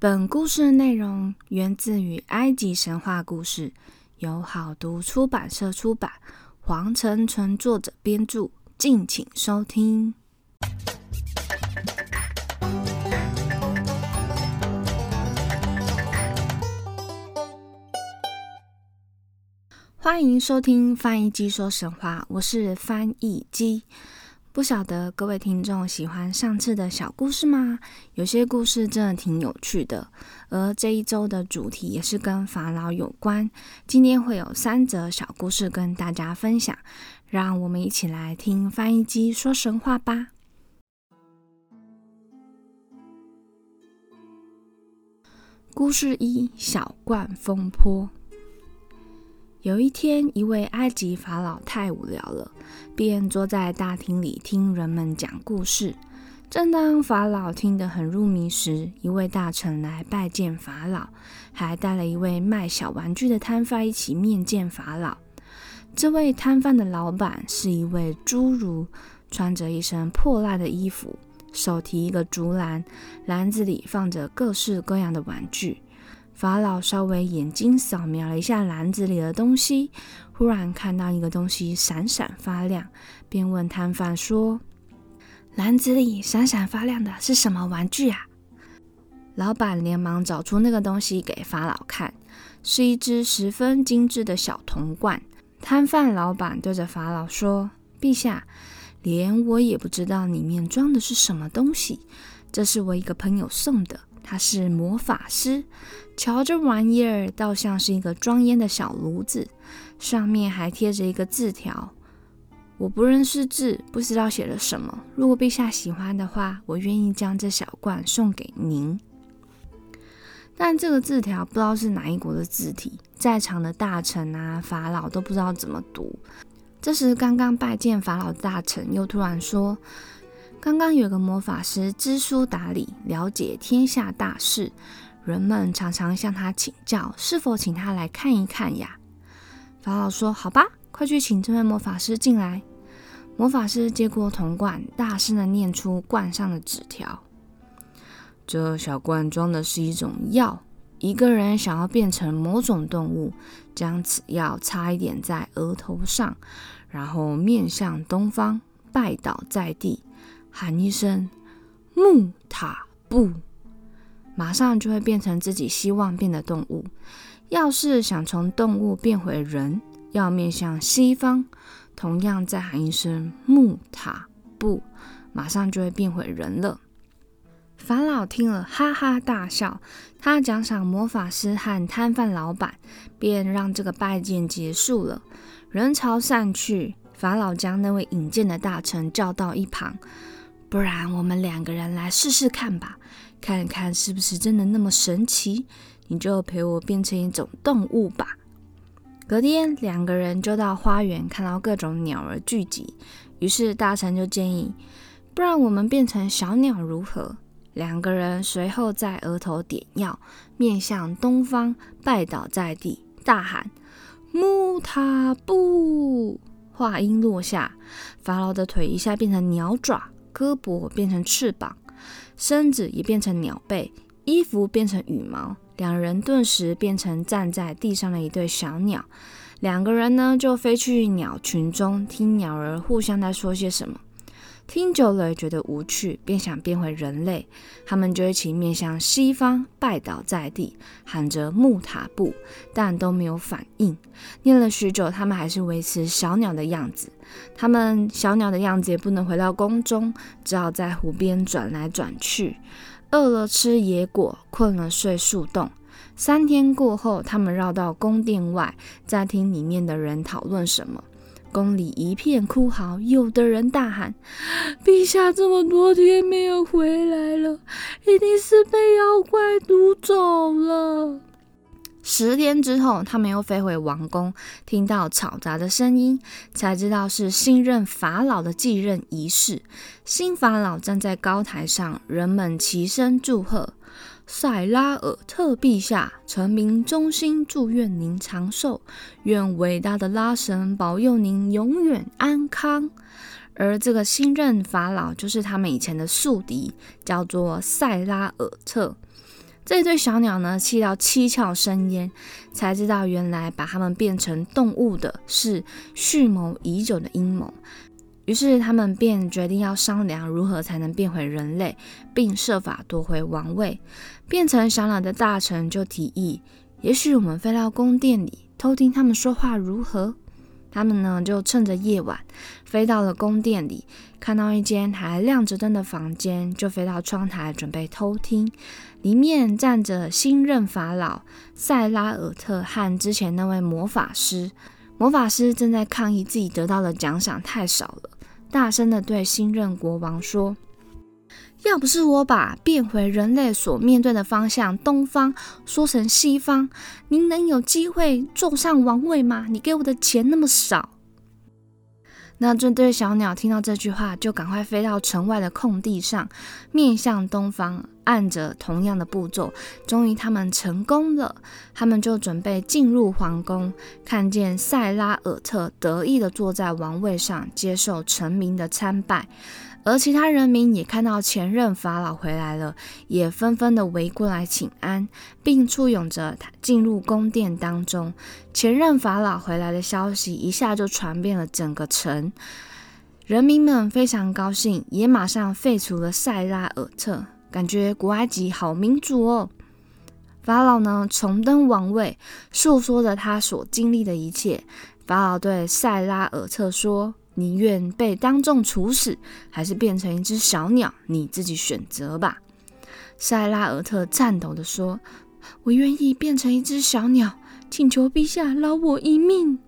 本故事内容源自于埃及神话故事，由好读出版社出版，黄成纯作者编著，敬请收听。欢迎收听翻译机说神话，我是翻译机。不晓得各位听众喜欢上次的小故事吗？有些故事真的挺有趣的，而这一周的主题也是跟法老有关。今天会有三则小故事跟大家分享，让我们一起来听翻译机说神话吧。故事一：小冠风波。有一天，一位埃及法老太无聊了，便坐在大厅里听人们讲故事。正当法老听得很入迷时，一位大臣来拜见法老，还带了一位卖小玩具的摊贩一起面见法老。这位摊贩的老板是一位侏儒，穿着一身破烂的衣服，手提一个竹篮，篮子里放着各式各样的玩具。法老稍微眼睛扫描了一下篮子里的东西，忽然看到一个东西闪闪发亮，便问摊贩说：“篮子里闪闪发亮的是什么玩具啊？”老板连忙找出那个东西给法老看，是一只十分精致的小铜罐。摊贩老板对着法老说：“陛下，连我也不知道里面装的是什么东西，这是我一个朋友送的。”他是魔法师，瞧这玩意儿，倒像是一个装烟的小炉子，上面还贴着一个字条。我不认识字，不知道写了什么。如果陛下喜欢的话，我愿意将这小罐送给您。但这个字条不知道是哪一国的字体，在场的大臣啊、法老都不知道怎么读。这时，刚刚拜见法老的大臣又突然说。刚刚有个魔法师知书达理，了解天下大事，人们常常向他请教，是否请他来看一看呀？法老说：“好吧，快去请这位魔法师进来。”魔法师接过铜罐，大声的念出罐上的纸条：“这小罐装的是一种药，一个人想要变成某种动物，将此药擦一点在额头上，然后面向东方，拜倒在地。”喊一声“木塔布”，马上就会变成自己希望变的动物。要是想从动物变回人，要面向西方，同样再喊一声“木塔布”，马上就会变回人了。法老听了，哈哈大笑。他奖赏魔法师和摊贩老板，便让这个拜见结束了。人潮散去，法老将那位引荐的大臣叫到一旁。不然，我们两个人来试试看吧，看看是不是真的那么神奇。你就陪我变成一种动物吧。隔天，两个人就到花园，看到各种鸟儿聚集。于是大臣就建议：不然我们变成小鸟如何？两个人随后在额头点药，面向东方，拜倒在地，大喊：“木塔布！”话音落下，法老的腿一下变成鸟爪。胳膊变成翅膀，身子也变成鸟背，衣服变成羽毛，两人顿时变成站在地上的一对小鸟。两个人呢，就飞去鸟群中，听鸟儿互相在说些什么。听久了觉得无趣，便想变回人类。他们就一起面向西方，拜倒在地，喊着木塔布，但都没有反应。念了许久，他们还是维持小鸟的样子。他们小鸟的样子也不能回到宫中，只好在湖边转来转去。饿了吃野果，困了睡树洞。三天过后，他们绕到宫殿外，在听里面的人讨论什么。宫里一片哭嚎，有的人大喊：“陛下这么多天没有回来了，一定是被妖怪掳走了。”十天之后，他们又飞回王宫，听到嘈杂的声音，才知道是新任法老的继任仪式。新法老站在高台上，人们齐声祝贺。塞拉尔特陛下，臣民衷心祝愿您长寿，愿伟大的拉神保佑您永远安康。而这个新任法老就是他们以前的宿敌，叫做塞拉尔特。这对小鸟呢，气到七窍生烟，才知道原来把它们变成动物的是蓄谋已久的阴谋。于是他们便决定要商量如何才能变回人类，并设法夺回王位。变成小鸟的大臣就提议：也许我们飞到宫殿里偷听他们说话如何？他们呢，就趁着夜晚飞到了宫殿里，看到一间还亮着灯的房间，就飞到窗台准备偷听。里面站着新任法老塞拉尔特和之前那位魔法师。魔法师正在抗议自己得到的奖赏太少了，大声的对新任国王说。要不是我把变回人类所面对的方向东方说成西方，您能有机会坐上王位吗？你给我的钱那么少。那这对小鸟听到这句话，就赶快飞到城外的空地上，面向东方，按着同样的步骤。终于，他们成功了。他们就准备进入皇宫，看见塞拉尔特得意地坐在王位上，接受臣民的参拜。而其他人民也看到前任法老回来了，也纷纷的围过来请安，并簇拥着他进入宫殿当中。前任法老回来的消息一下就传遍了整个城，人民们非常高兴，也马上废除了塞拉尔特，感觉古埃及好民主哦。法老呢重登王位，诉说着他所经历的一切。法老对塞拉尔特说。宁愿被当众处死，还是变成一只小鸟？你自己选择吧。塞拉尔特颤抖地说：“我愿意变成一只小鸟，请求陛下饶我一命。”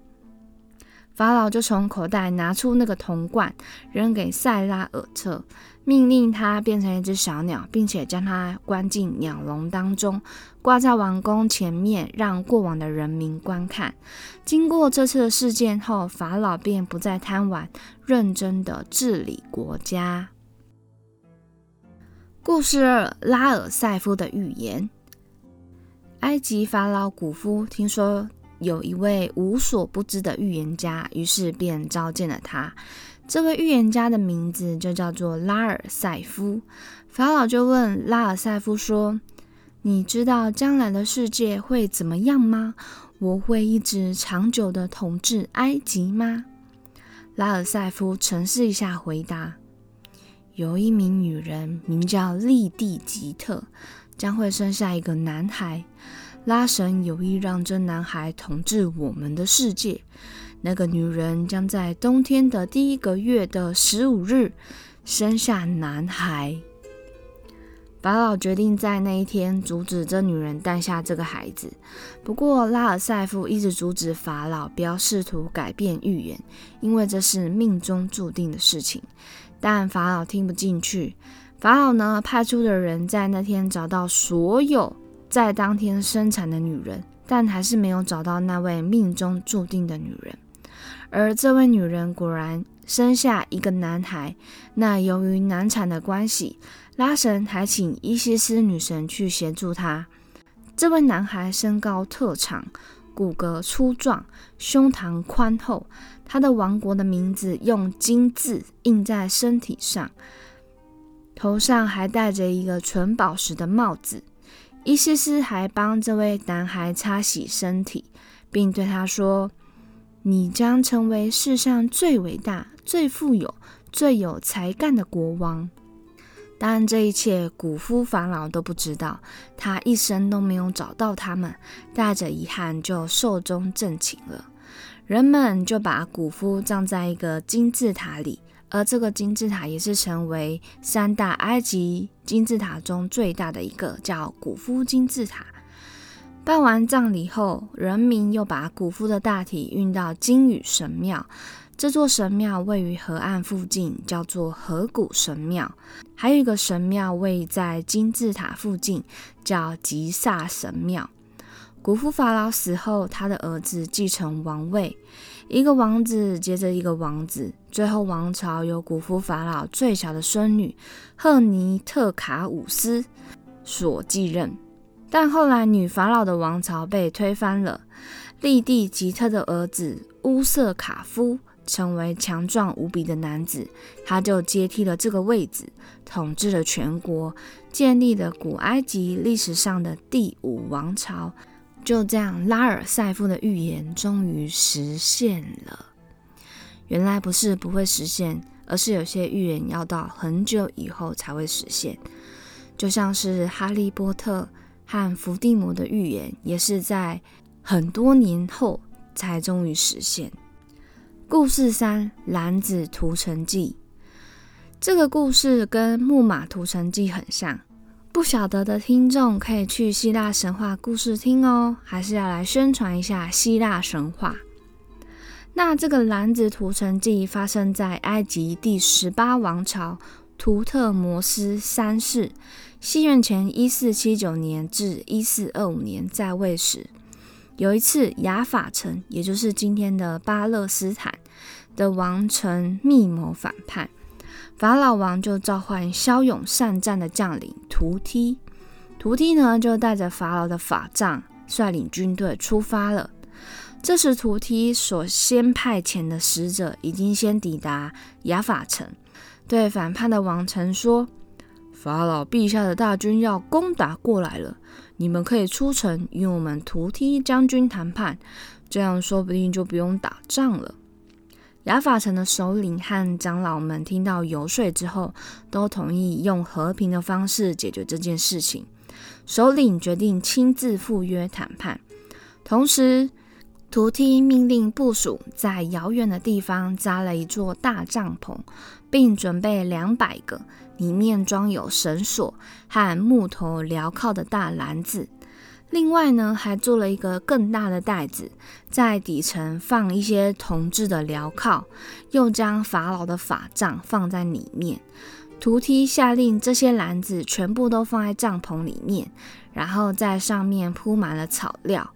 法老就从口袋拿出那个铜罐，扔给塞拉尔特。命令他变成一只小鸟，并且将它关进鸟笼当中，挂在王宫前面，让过往的人民观看。经过这次的事件后，法老便不再贪玩，认真的治理国家。故事二：拉尔塞夫的预言。埃及法老古夫听说有一位无所不知的预言家，于是便召见了他。这位预言家的名字就叫做拉尔塞夫。法老就问拉尔塞夫说：“你知道将来的世界会怎么样吗？我会一直长久的统治埃及吗？”拉尔塞夫沉思一下，回答：“有一名女人名叫利蒂吉特，将会生下一个男孩。拉神有意让这男孩统治我们的世界。”那个女人将在冬天的第一个月的十五日生下男孩。法老决定在那一天阻止这女人诞下这个孩子。不过拉尔塞夫一直阻止法老不要试图改变预言，因为这是命中注定的事情。但法老听不进去。法老呢，派出的人在那天找到所有在当天生产的女人，但还是没有找到那位命中注定的女人。而这位女人果然生下一个男孩。那由于难产的关系，拉神还请伊西斯女神去协助他。这位男孩身高特长，骨骼粗壮，胸膛宽厚。他的王国的名字用金字印在身体上，头上还戴着一个纯宝石的帽子。伊西斯还帮这位男孩擦洗身体，并对他说。你将成为世上最伟大、最富有、最有才干的国王。当然，这一切古夫法老都不知道，他一生都没有找到他们，带着遗憾就寿终正寝了。人们就把古夫葬在一个金字塔里，而这个金字塔也是成为三大埃及金字塔中最大的一个，叫古夫金字塔。办完葬礼后，人民又把古夫的大体运到金羽神庙。这座神庙位于河岸附近，叫做河谷神庙。还有一个神庙位在金字塔附近，叫吉萨神庙。古夫法老死后，他的儿子继承王位，一个王子接着一个王子，最后王朝由古夫法老最小的孙女赫尼特卡伍斯所继任。但后来，女法老的王朝被推翻了。利蒂吉特的儿子乌瑟卡夫成为强壮无比的男子，他就接替了这个位子，统治了全国，建立了古埃及历史上的第五王朝。就这样，拉尔塞夫的预言终于实现了。原来不是不会实现，而是有些预言要到很久以后才会实现。就像是哈利波特和伏地魔的预言，也是在很多年后才终于实现。故事三：蓝子屠城记。这个故事跟木马屠城记很像。不晓得的听众可以去希腊神话故事听哦，还是要来宣传一下希腊神话。那这个蓝子屠城记发生在埃及第十八王朝图特摩斯三世西元前一四七九年至一四二五年在位时，有一次雅法城，也就是今天的巴勒斯坦的王城密谋反叛。法老王就召唤骁勇善战的将领图梯，图梯呢就带着法老的法杖，率领军队出发了。这时，图梯所先派遣的使者已经先抵达雅法城，对反叛的王臣说：“法老陛下的大军要攻打过来了，你们可以出城与我们图梯将军谈判，这样说不定就不用打仗了。”雅法城的首领和长老们听到游说之后，都同意用和平的方式解决这件事情。首领决定亲自赴约谈判，同时，图梯命令部署在遥远的地方扎了一座大帐篷，并准备两百个里面装有绳索和木头镣铐的大篮子。另外呢，还做了一个更大的袋子，在底层放一些铜制的镣铐，又将法老的法杖放在里面。图梯下令，这些篮子全部都放在帐篷里面，然后在上面铺满了草料。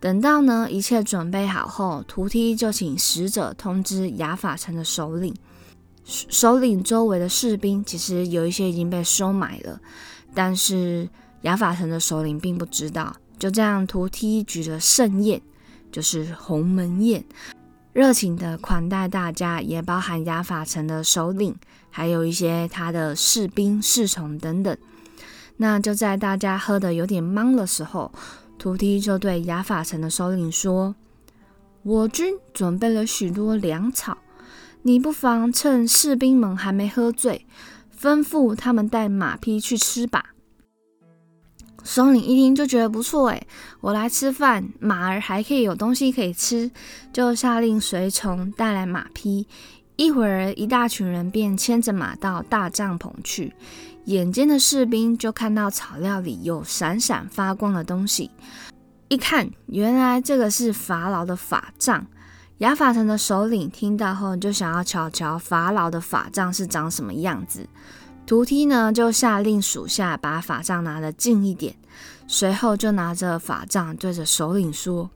等到呢一切准备好后，图梯就请使者通知雅法城的首领。首领周围的士兵其实有一些已经被收买了，但是。雅法城的首领并不知道，就这样，图梯举了盛宴，就是鸿门宴，热情的款待大家，也包含雅法城的首领，还有一些他的士兵、侍从等等。那就在大家喝的有点懵的时候，图梯就对雅法城的首领说：“我军准备了许多粮草，你不妨趁士兵们还没喝醉，吩咐他们带马匹去吃吧。”首领一听就觉得不错诶，我来吃饭，马儿还可以有东西可以吃，就下令随从带来马匹。一会儿，一大群人便牵着马到大帐篷去。眼尖的士兵就看到草料里有闪闪发光的东西，一看，原来这个是法老的法杖。亚法城的首领听到后，就想要瞧瞧法老的法杖是长什么样子。图梯呢，就下令属下把法杖拿得近一点，随后就拿着法杖对着首领说：“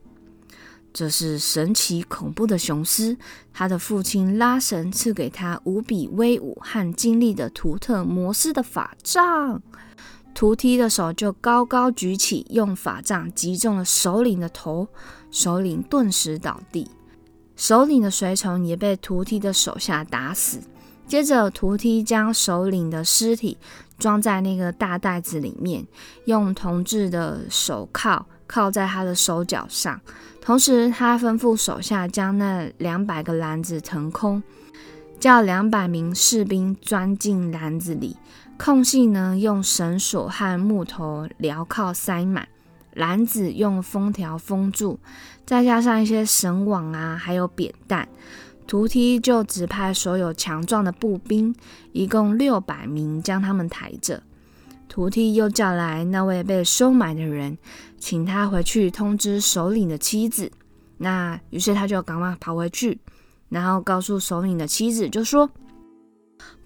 这是神奇恐怖的雄狮，他的父亲拉神赐给他无比威武和精力的图特摩斯的法杖。”图梯的手就高高举起，用法杖击中了首领的头，首领顿时倒地，首领的随从也被图梯的手下打死。接着，图梯将首领的尸体装在那个大袋子里面，用铜制的手铐铐在他的手脚上。同时，他吩咐手下将那两百个篮子腾空，叫两百名士兵钻进篮子里，空隙呢用绳索和木头镣铐塞满，篮子用封条封住，再加上一些绳网啊，还有扁担。图梯就指派所有强壮的步兵，一共六百名，将他们抬着。图梯又叫来那位被收买的人，请他回去通知首领的妻子。那于是他就赶快跑回去，然后告诉首领的妻子，就说：“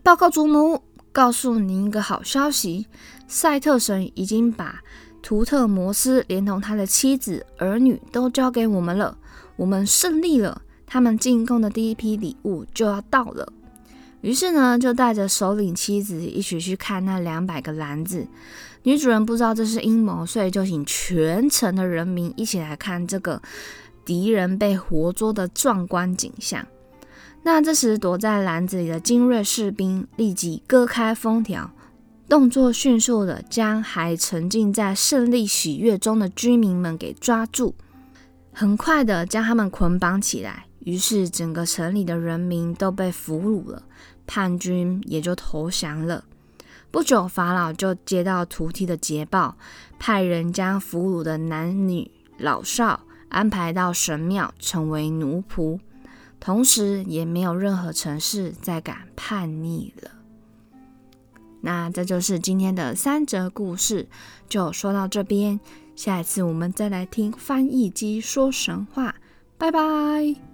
报告祖母，告诉您一个好消息，赛特神已经把图特摩斯连同他的妻子、儿女都交给我们了，我们胜利了。”他们进贡的第一批礼物就要到了，于是呢，就带着首领妻子一起去看那两百个篮子。女主人不知道这是阴谋，所以就请全城的人民一起来看这个敌人被活捉的壮观景象。那这时躲在篮子里的精锐士兵立即割开封条，动作迅速的将还沉浸在胜利喜悦中的居民们给抓住，很快的将他们捆绑起来。于是整个城里的人民都被俘虏了，叛军也就投降了。不久，法老就接到徒弟的捷报，派人将俘虏的男女老少安排到神庙，成为奴仆。同时，也没有任何城市再敢叛逆了。那这就是今天的三则故事，就说到这边。下一次我们再来听翻译机说神话。拜拜。